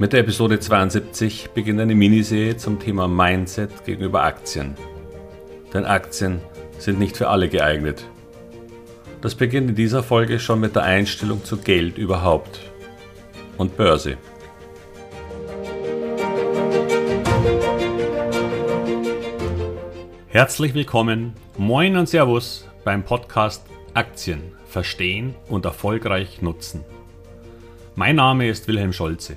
Mit der Episode 72 beginnt eine Miniserie zum Thema Mindset gegenüber Aktien. Denn Aktien sind nicht für alle geeignet. Das beginnt in dieser Folge schon mit der Einstellung zu Geld überhaupt und Börse. Herzlich willkommen, moin und Servus beim Podcast Aktien verstehen und erfolgreich nutzen. Mein Name ist Wilhelm Scholze.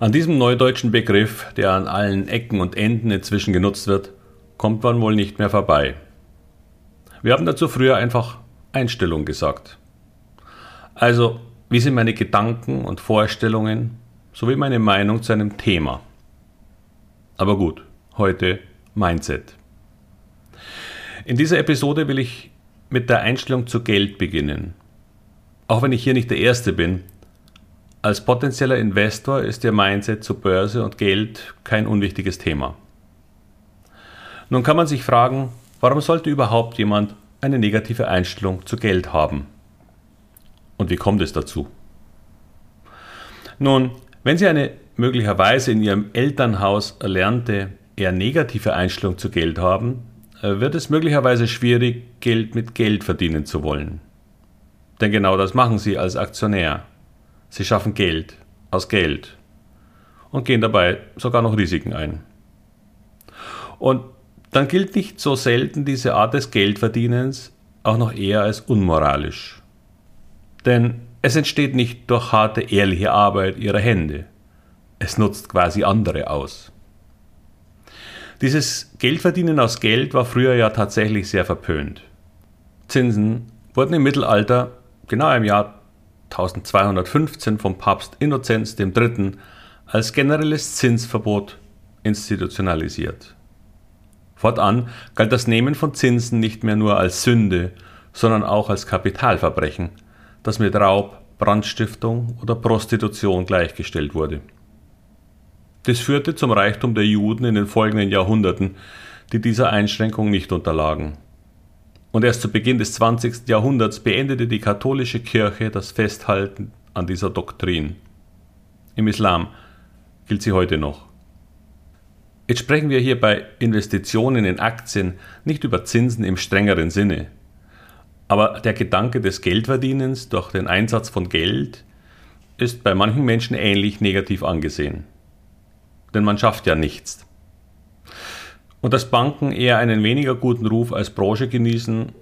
An diesem neudeutschen Begriff, der an allen Ecken und Enden inzwischen genutzt wird, kommt man wohl nicht mehr vorbei. Wir haben dazu früher einfach Einstellung gesagt. Also, wie sind meine Gedanken und Vorstellungen sowie meine Meinung zu einem Thema? Aber gut, heute Mindset. In dieser Episode will ich mit der Einstellung zu Geld beginnen. Auch wenn ich hier nicht der Erste bin, als potenzieller Investor ist Ihr Mindset zu Börse und Geld kein unwichtiges Thema. Nun kann man sich fragen, warum sollte überhaupt jemand eine negative Einstellung zu Geld haben? Und wie kommt es dazu? Nun, wenn Sie eine möglicherweise in Ihrem Elternhaus erlernte, eher negative Einstellung zu Geld haben, äh, wird es möglicherweise schwierig, Geld mit Geld verdienen zu wollen. Denn genau das machen Sie als Aktionär. Sie schaffen Geld aus Geld und gehen dabei sogar noch Risiken ein. Und dann gilt nicht so selten diese Art des Geldverdienens auch noch eher als unmoralisch. Denn es entsteht nicht durch harte, ehrliche Arbeit ihrer Hände. Es nutzt quasi andere aus. Dieses Geldverdienen aus Geld war früher ja tatsächlich sehr verpönt. Zinsen wurden im Mittelalter, genau im Jahr 1215 vom Papst Innozenz III. als generelles Zinsverbot institutionalisiert. Fortan galt das Nehmen von Zinsen nicht mehr nur als Sünde, sondern auch als Kapitalverbrechen, das mit Raub, Brandstiftung oder Prostitution gleichgestellt wurde. Das führte zum Reichtum der Juden in den folgenden Jahrhunderten, die dieser Einschränkung nicht unterlagen. Und erst zu Beginn des 20. Jahrhunderts beendete die katholische Kirche das Festhalten an dieser Doktrin. Im Islam gilt sie heute noch. Jetzt sprechen wir hier bei Investitionen in Aktien nicht über Zinsen im strengeren Sinne. Aber der Gedanke des Geldverdienens durch den Einsatz von Geld ist bei manchen Menschen ähnlich negativ angesehen. Denn man schafft ja nichts. Und dass Banken eher einen weniger guten Ruf als Branche genießen,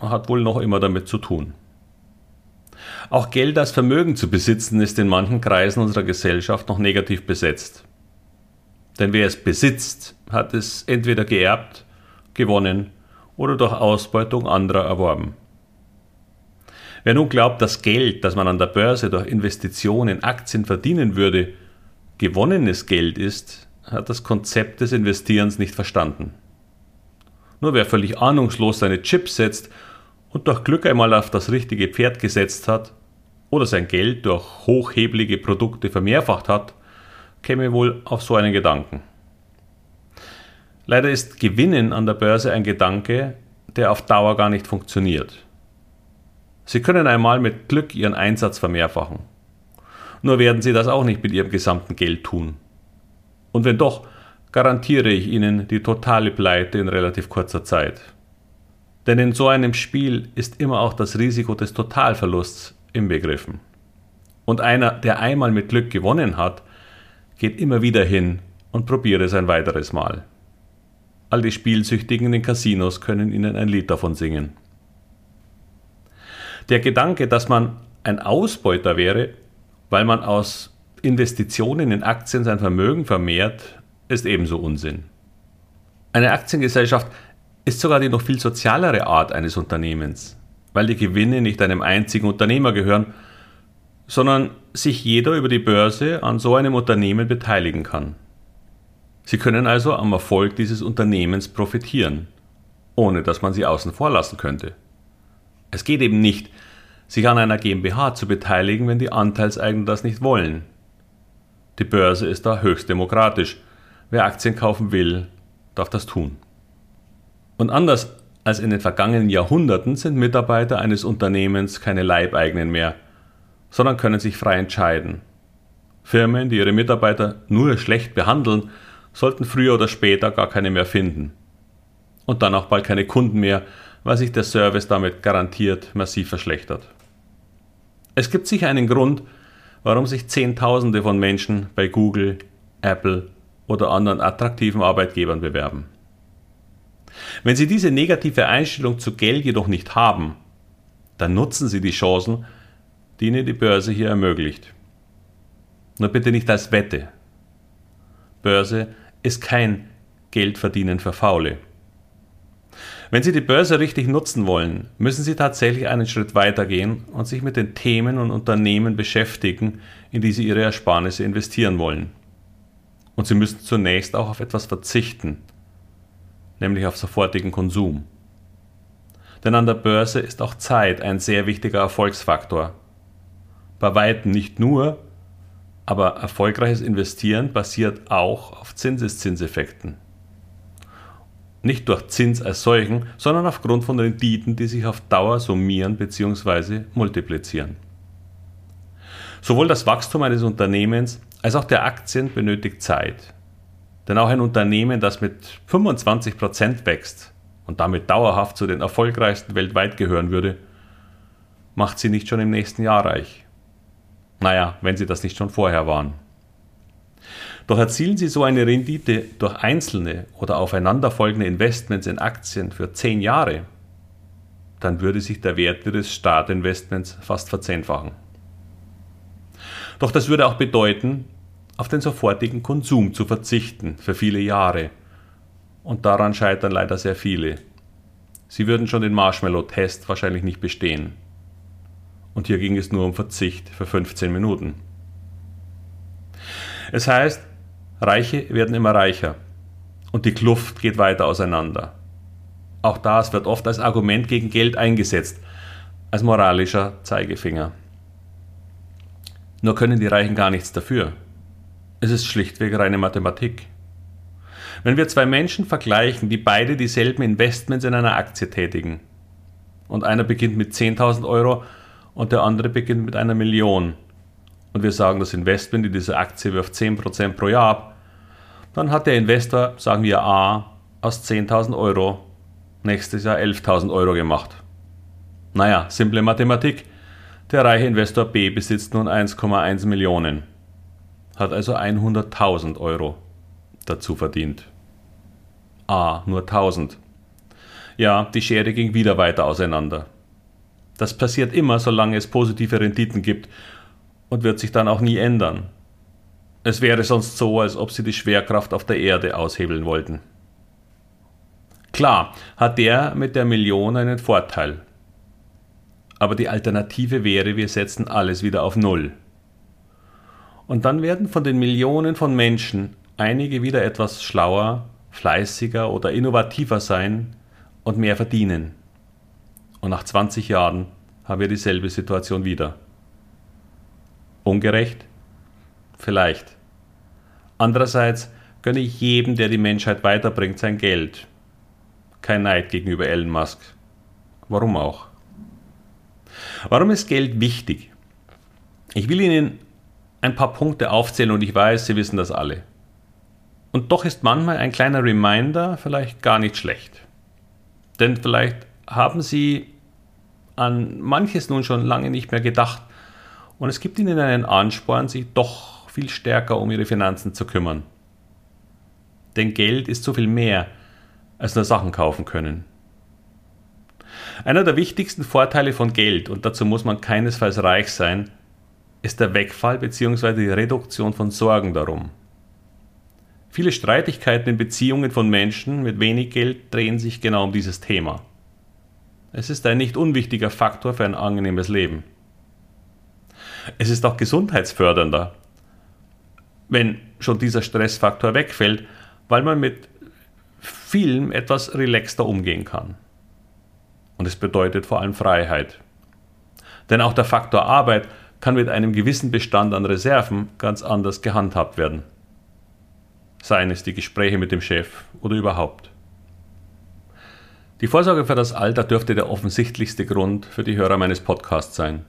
hat wohl noch immer damit zu tun. Auch Geld als Vermögen zu besitzen ist in manchen Kreisen unserer Gesellschaft noch negativ besetzt. Denn wer es besitzt, hat es entweder geerbt, gewonnen oder durch Ausbeutung anderer erworben. Wer nun glaubt, dass Geld, das man an der Börse durch Investitionen in Aktien verdienen würde, gewonnenes Geld ist, hat das Konzept des Investierens nicht verstanden. Nur wer völlig ahnungslos seine Chips setzt und durch Glück einmal auf das richtige Pferd gesetzt hat oder sein Geld durch hochheblige Produkte vermehrfacht hat, käme wohl auf so einen Gedanken. Leider ist Gewinnen an der Börse ein Gedanke, der auf Dauer gar nicht funktioniert. Sie können einmal mit Glück Ihren Einsatz vermehrfachen. Nur werden Sie das auch nicht mit Ihrem gesamten Geld tun. Und wenn doch, garantiere ich Ihnen die totale Pleite in relativ kurzer Zeit. Denn in so einem Spiel ist immer auch das Risiko des Totalverlusts inbegriffen. Und einer, der einmal mit Glück gewonnen hat, geht immer wieder hin und probiert es ein weiteres Mal. All die Spielsüchtigen in den Casinos können Ihnen ein Lied davon singen. Der Gedanke, dass man ein Ausbeuter wäre, weil man aus Investitionen in Aktien sein Vermögen vermehrt, ist ebenso Unsinn. Eine Aktiengesellschaft ist sogar die noch viel sozialere Art eines Unternehmens, weil die Gewinne nicht einem einzigen Unternehmer gehören, sondern sich jeder über die Börse an so einem Unternehmen beteiligen kann. Sie können also am Erfolg dieses Unternehmens profitieren, ohne dass man sie außen vor lassen könnte. Es geht eben nicht, sich an einer GmbH zu beteiligen, wenn die Anteilseigner das nicht wollen. Die Börse ist da höchst demokratisch. Wer Aktien kaufen will, darf das tun. Und anders als in den vergangenen Jahrhunderten sind Mitarbeiter eines Unternehmens keine Leibeigenen mehr, sondern können sich frei entscheiden. Firmen, die ihre Mitarbeiter nur schlecht behandeln, sollten früher oder später gar keine mehr finden. Und dann auch bald keine Kunden mehr, weil sich der Service damit garantiert massiv verschlechtert. Es gibt sicher einen Grund, warum sich Zehntausende von Menschen bei Google, Apple oder anderen attraktiven Arbeitgebern bewerben. Wenn Sie diese negative Einstellung zu Geld jedoch nicht haben, dann nutzen Sie die Chancen, die Ihnen die Börse hier ermöglicht. Nur bitte nicht als Wette. Börse ist kein Geldverdienen für Faule. Wenn Sie die Börse richtig nutzen wollen, müssen Sie tatsächlich einen Schritt weitergehen und sich mit den Themen und Unternehmen beschäftigen, in die Sie Ihre Ersparnisse investieren wollen. Und Sie müssen zunächst auch auf etwas verzichten, nämlich auf sofortigen Konsum. Denn an der Börse ist auch Zeit ein sehr wichtiger Erfolgsfaktor. Bei weitem nicht nur, aber erfolgreiches Investieren basiert auch auf Zinseszinseffekten. Nicht durch Zins als solchen, sondern aufgrund von Renditen, die sich auf Dauer summieren bzw. multiplizieren. Sowohl das Wachstum eines Unternehmens als auch der Aktien benötigt Zeit. Denn auch ein Unternehmen, das mit 25% wächst und damit dauerhaft zu den erfolgreichsten weltweit gehören würde, macht sie nicht schon im nächsten Jahr reich. Naja, wenn sie das nicht schon vorher waren. Doch erzielen Sie so eine Rendite durch einzelne oder aufeinanderfolgende Investments in Aktien für zehn Jahre, dann würde sich der Wert Ihres Startinvestments fast verzehnfachen. Doch das würde auch bedeuten, auf den sofortigen Konsum zu verzichten für viele Jahre. Und daran scheitern leider sehr viele. Sie würden schon den Marshmallow-Test wahrscheinlich nicht bestehen. Und hier ging es nur um Verzicht für 15 Minuten. Es heißt, Reiche werden immer reicher und die Kluft geht weiter auseinander. Auch das wird oft als Argument gegen Geld eingesetzt, als moralischer Zeigefinger. Nur können die Reichen gar nichts dafür. Es ist schlichtweg reine Mathematik. Wenn wir zwei Menschen vergleichen, die beide dieselben Investments in einer Aktie tätigen, und einer beginnt mit 10.000 Euro und der andere beginnt mit einer Million, und wir sagen, das Investment in diese Aktie wirft 10% pro Jahr ab, dann hat der Investor, sagen wir A, aus 10.000 Euro nächstes Jahr 11.000 Euro gemacht. Naja, simple Mathematik. Der reiche Investor B besitzt nun 1,1 Millionen hat also 100.000 Euro dazu verdient. A, nur 1000. Ja, die Schere ging wieder weiter auseinander. Das passiert immer, solange es positive Renditen gibt und wird sich dann auch nie ändern. Es wäre sonst so, als ob sie die Schwerkraft auf der Erde aushebeln wollten. Klar hat der mit der Million einen Vorteil. Aber die Alternative wäre, wir setzen alles wieder auf Null. Und dann werden von den Millionen von Menschen einige wieder etwas schlauer, fleißiger oder innovativer sein und mehr verdienen. Und nach 20 Jahren haben wir dieselbe Situation wieder. Ungerecht? Vielleicht. Andererseits gönne ich jedem, der die Menschheit weiterbringt, sein Geld. Kein Neid gegenüber Elon Musk. Warum auch? Warum ist Geld wichtig? Ich will Ihnen ein paar Punkte aufzählen und ich weiß, Sie wissen das alle. Und doch ist manchmal ein kleiner Reminder vielleicht gar nicht schlecht. Denn vielleicht haben Sie an manches nun schon lange nicht mehr gedacht und es gibt Ihnen einen Ansporn, sich doch viel stärker um Ihre Finanzen zu kümmern. Denn Geld ist so viel mehr als nur Sachen kaufen können. Einer der wichtigsten Vorteile von Geld, und dazu muss man keinesfalls reich sein, ist der Wegfall bzw. die Reduktion von Sorgen darum. Viele Streitigkeiten in Beziehungen von Menschen mit wenig Geld drehen sich genau um dieses Thema. Es ist ein nicht unwichtiger Faktor für ein angenehmes Leben. Es ist auch gesundheitsfördernder. Wenn schon dieser Stressfaktor wegfällt, weil man mit vielem etwas relaxter umgehen kann. Und es bedeutet vor allem Freiheit. Denn auch der Faktor Arbeit kann mit einem gewissen Bestand an Reserven ganz anders gehandhabt werden. Seien es die Gespräche mit dem Chef oder überhaupt. Die Vorsorge für das Alter dürfte der offensichtlichste Grund für die Hörer meines Podcasts sein.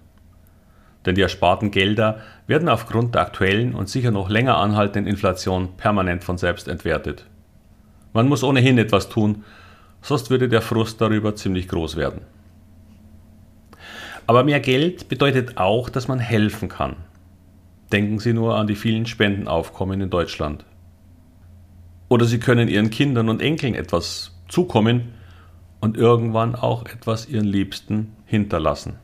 Denn die ersparten Gelder werden aufgrund der aktuellen und sicher noch länger anhaltenden Inflation permanent von selbst entwertet. Man muss ohnehin etwas tun, sonst würde der Frust darüber ziemlich groß werden. Aber mehr Geld bedeutet auch, dass man helfen kann. Denken Sie nur an die vielen Spendenaufkommen in Deutschland. Oder Sie können Ihren Kindern und Enkeln etwas zukommen und irgendwann auch etwas Ihren Liebsten hinterlassen.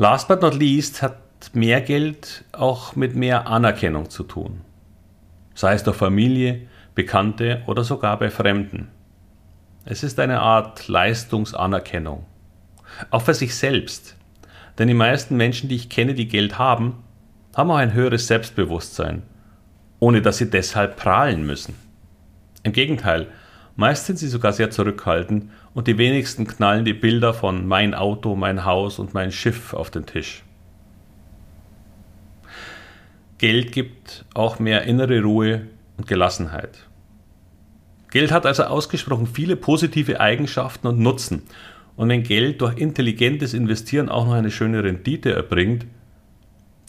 Last but not least hat mehr Geld auch mit mehr Anerkennung zu tun. Sei es durch Familie, Bekannte oder sogar bei Fremden. Es ist eine Art Leistungsanerkennung. Auch für sich selbst. Denn die meisten Menschen, die ich kenne, die Geld haben, haben auch ein höheres Selbstbewusstsein, ohne dass sie deshalb prahlen müssen. Im Gegenteil, meist sind sie sogar sehr zurückhaltend und die wenigsten knallen die Bilder von mein Auto, mein Haus und mein Schiff auf den Tisch. Geld gibt auch mehr innere Ruhe und Gelassenheit. Geld hat also ausgesprochen viele positive Eigenschaften und Nutzen. Und wenn Geld durch intelligentes Investieren auch noch eine schöne Rendite erbringt,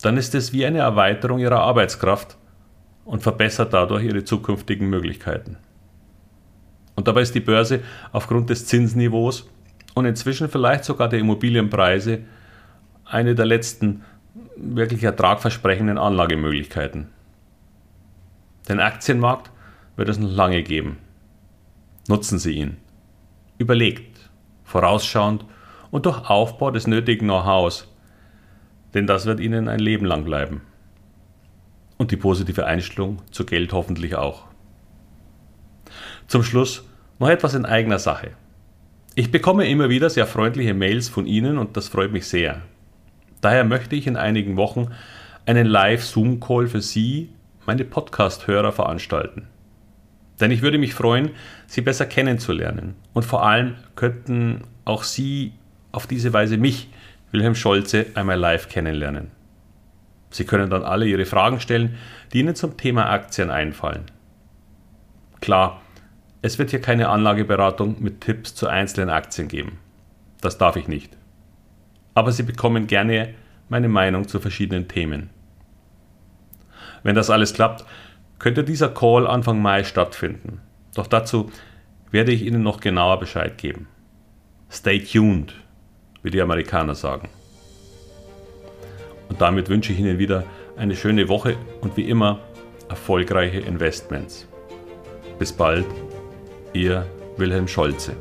dann ist es wie eine Erweiterung ihrer Arbeitskraft und verbessert dadurch ihre zukünftigen Möglichkeiten. Und dabei ist die Börse aufgrund des Zinsniveaus und inzwischen vielleicht sogar der Immobilienpreise eine der letzten wirklich ertragversprechenden Anlagemöglichkeiten. Den Aktienmarkt wird es noch lange geben. Nutzen Sie ihn. Überlegt, vorausschauend und durch Aufbau des nötigen Know-hows, denn das wird Ihnen ein Leben lang bleiben. Und die positive Einstellung zu Geld hoffentlich auch. Zum Schluss noch etwas in eigener Sache. Ich bekomme immer wieder sehr freundliche Mails von Ihnen und das freut mich sehr. Daher möchte ich in einigen Wochen einen Live-Zoom-Call für Sie, meine Podcast-Hörer, veranstalten. Denn ich würde mich freuen, Sie besser kennenzulernen. Und vor allem könnten auch Sie auf diese Weise mich, Wilhelm Scholze, einmal live kennenlernen. Sie können dann alle Ihre Fragen stellen, die Ihnen zum Thema Aktien einfallen. Klar, es wird hier keine Anlageberatung mit Tipps zu einzelnen Aktien geben. Das darf ich nicht. Aber Sie bekommen gerne meine Meinung zu verschiedenen Themen. Wenn das alles klappt, könnte dieser Call Anfang Mai stattfinden. Doch dazu werde ich Ihnen noch genauer Bescheid geben. Stay tuned, wie die Amerikaner sagen. Und damit wünsche ich Ihnen wieder eine schöne Woche und wie immer erfolgreiche Investments. Bis bald, Ihr Wilhelm Scholze.